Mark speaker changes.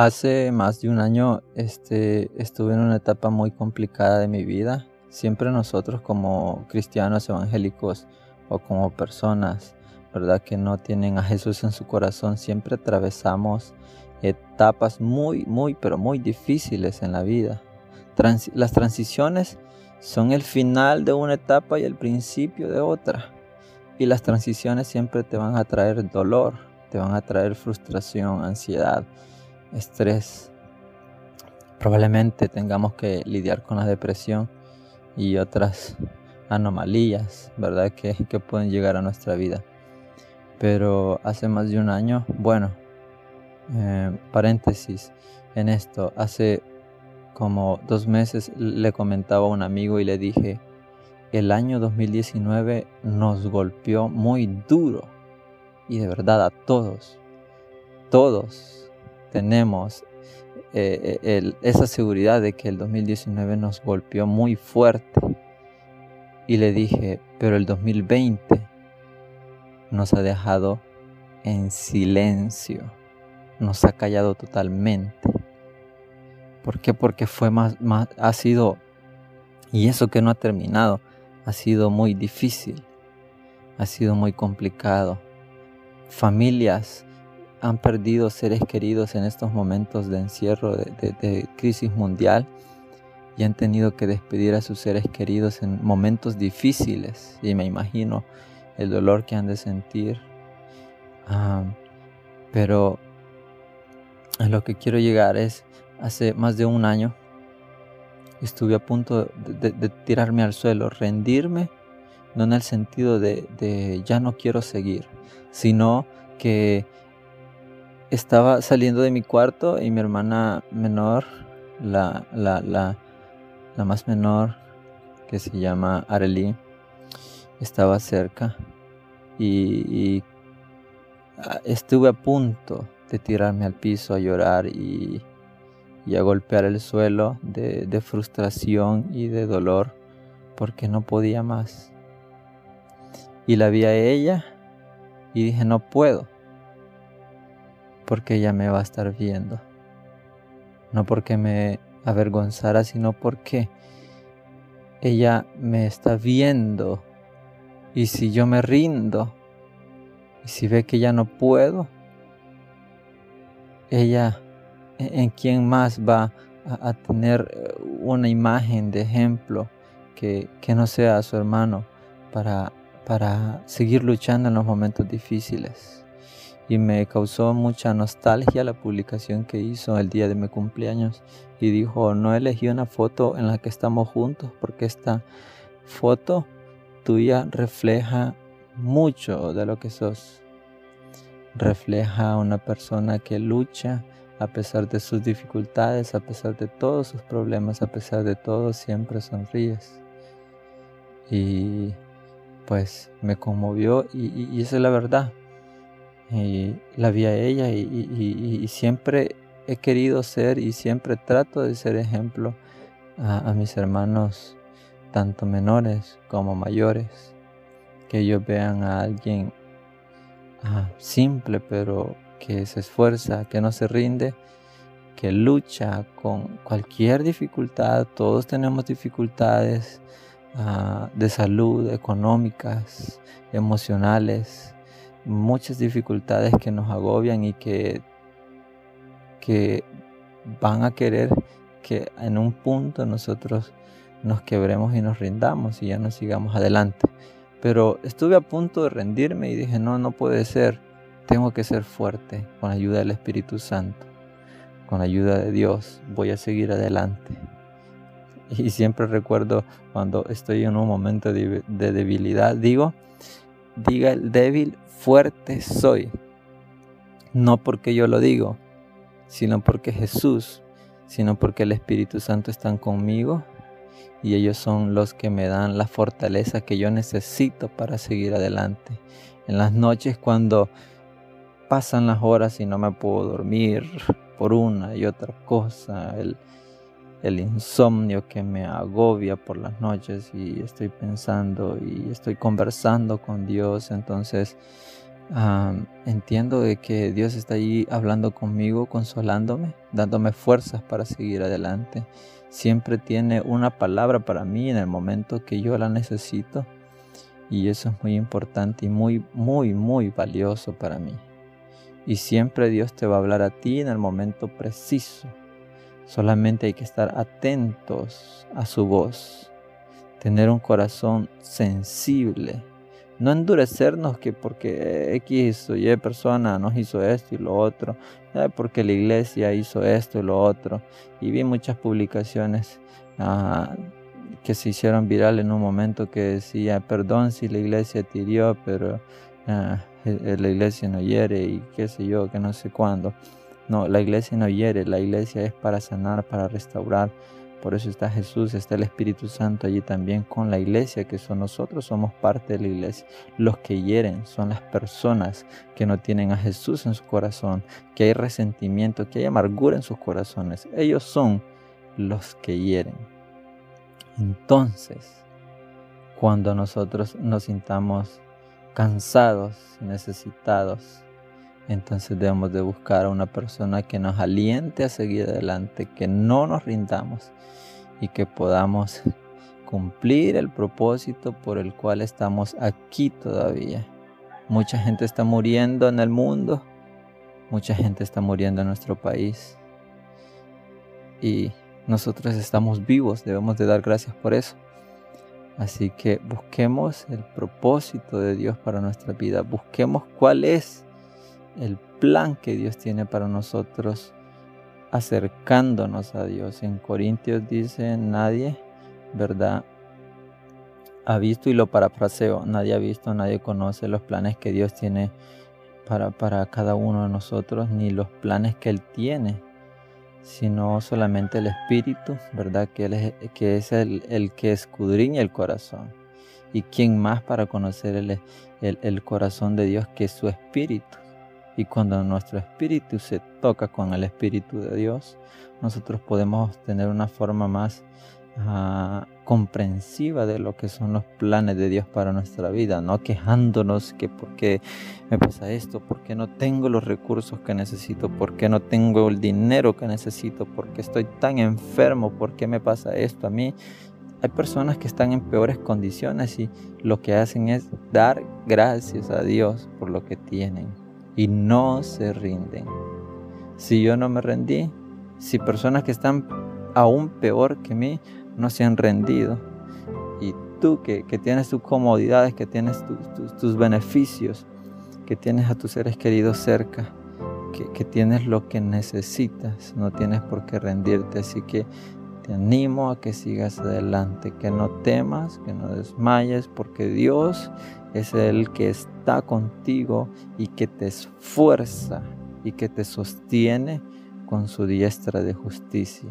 Speaker 1: Hace más de un año este, estuve en una etapa muy complicada de mi vida. Siempre nosotros como cristianos evangélicos o como personas, ¿verdad? Que no tienen a Jesús en su corazón, siempre atravesamos etapas muy, muy, pero muy difíciles en la vida. las transiciones son el final de una etapa y el principio de otra. Y las transiciones siempre te van a traer dolor, te van a traer frustración, ansiedad, estrés. Probablemente tengamos que lidiar con la depresión y otras anomalías, ¿verdad? Que, pueden llegar a nuestra vida. Pero hace más de un año, bueno, eh, paréntesis en esto, hace como dos meses le comentaba a un amigo y le dije, el año 2019 nos golpeó muy duro y de verdad a todos, todos tenemos eh, eh, esa seguridad de que el 2019 nos golpeó muy fuerte. Y le dije, pero el 2020 nos ha dejado en silencio, nos ha callado totalmente. ¿Por qué? Porque fue más, más, ha sido, y eso que no ha terminado, ha sido muy difícil, ha sido muy complicado. Familias han perdido seres queridos en estos momentos de encierro, de, crisis mundial, y han tenido que despedir a sus seres queridos en momentos difíciles. Y me imagino el dolor que han de sentir. Ah, pero a lo que quiero llegar es, hace más de un año, estuve a punto de, tirarme al suelo, rendirme, no en el sentido de ya no quiero seguir, sino que estaba saliendo de mi cuarto y mi hermana menor, la, la, la, la más menor, que se llama Arely, estaba cerca y, ah, estuve a punto de tirarme al piso a llorar y, y a golpear el suelo de, de frustración y de dolor porque no podía más. Y la vi a ella y dije, no puedo porque ella me va a estar viendo. No porque me avergonzara, sino porque ella me está viendo. Y si yo me rindo, y si ve que ya no puedo, ella, ¿en quién más va a, tener eh, una imagen de ejemplo que, que no sea su hermano para, para seguir luchando en los momentos difíciles? Y me causó mucha nostalgia la publicación que hizo el día de mi cumpleaños y dijo, no elegí una foto en la que estamos juntos porque esta foto tuya refleja mucho de lo que sos. Refleja una persona que lucha a pesar de sus dificultades, a pesar de todos sus problemas, a pesar de todo, siempre sonríes. Y pues me conmovió y, y esa es la verdad y la vi a ella y, siempre he querido ser y siempre trato de ser ejemplo a, mis hermanos, tanto menores como mayores, que ellos vean a alguien ah, simple pero que se esfuerza, que no se rinde, que lucha con cualquier dificultad, todos tenemos dificultades ah, de salud, económicas, emocionales, muchas dificultades que nos agobian y que, que van a querer que en un punto nosotros nos quebremos y nos rindamos y ya no sigamos adelante. Pero estuve a punto de rendirme y dije, no, no puede ser, tengo que ser fuerte con la ayuda del Espíritu Santo, con la ayuda de Dios, voy a seguir adelante. Y siempre recuerdo cuando estoy en un momento de debilidad, digo, diga el débil, fuerte soy. No porque yo lo digo, sino porque Jesús, sino porque el Espíritu Santo están conmigo y ellos son los que me dan la fortaleza que yo necesito para seguir adelante. En las noches cuando pasan las horas y no me puedo dormir por una y otra cosa, el, el insomnio que me agobia por las noches y estoy pensando y estoy conversando con Dios. Entonces entiendo de que Dios está allí hablando conmigo, consolándome, dándome fuerzas para seguir adelante. Siempre tiene una palabra para mí en el momento que yo la necesito. Y eso es muy importante y muy, muy, muy valioso para mí. Y siempre Dios te va a hablar a ti en el momento preciso. Solamente hay que estar atentos a su voz. Tener un corazón sensible no endurecernos que porque X o Y persona nos hizo esto y lo otro, porque la iglesia hizo esto y lo otro. Y vi muchas publicaciones ah, que se hicieron viral en un momento que decía, perdón si la iglesia te hirió, pero ah, la iglesia no hiere y qué sé yo, que no sé cuándo. No, la iglesia no hiere, la iglesia es para sanar, para restaurar, por eso está Jesús, está el Espíritu Santo allí también con la iglesia, que son nosotros, somos parte de la iglesia. Los que hieren son las personas que no tienen a Jesús en su corazón, que hay resentimiento, que hay amargura en sus corazones. Ellos son los que hieren. Entonces, cuando nosotros nos sintamos cansados, necesitados, entonces debemos de buscar a una persona que nos aliente a seguir adelante, que no nos rindamos y que podamos cumplir el propósito por el cual estamos aquí todavía. Mucha gente está muriendo en el mundo, mucha gente está muriendo en nuestro país y nosotros estamos vivos, debemos de dar gracias por eso. Así que busquemos el propósito de Dios para nuestra vida, busquemos cuál es el plan que Dios tiene para nosotros acercándonos a Dios. En Corintios dice, nadie, ¿verdad? Ha visto y lo parafraseo, nadie ha visto, nadie conoce los planes que Dios tiene para, para cada uno de nosotros, ni los planes que Él tiene, sino solamente el Espíritu, ¿verdad? Que, es, el, que escudriña el corazón. ¿Y quién más para conocer el, el, el corazón de Dios que su Espíritu? Y cuando nuestro espíritu se toca con el espíritu de Dios, nosotros podemos tener una forma más ah, comprensiva de lo que son los planes de Dios para nuestra vida, no quejándonos que por qué me pasa esto, por qué no tengo los recursos que necesito, por qué no tengo el dinero que necesito, por qué estoy tan enfermo, por qué me pasa esto a mí. Hay personas que están en peores condiciones y lo que hacen es dar gracias a Dios por lo que tienen y no se rinden. Si yo no me rendí, si personas que están aún peor que mí no se han rendido, y tú que, tienes tus comodidades, que tienes tus beneficios, que tienes a tus seres queridos cerca, que, que, tienes lo que necesitas, no tienes por qué rendirte. Así que te animo a que sigas adelante, que no temas, que no desmayes, porque Dios es el que está contigo y que te esfuerza y que te sostiene con su diestra de justicia.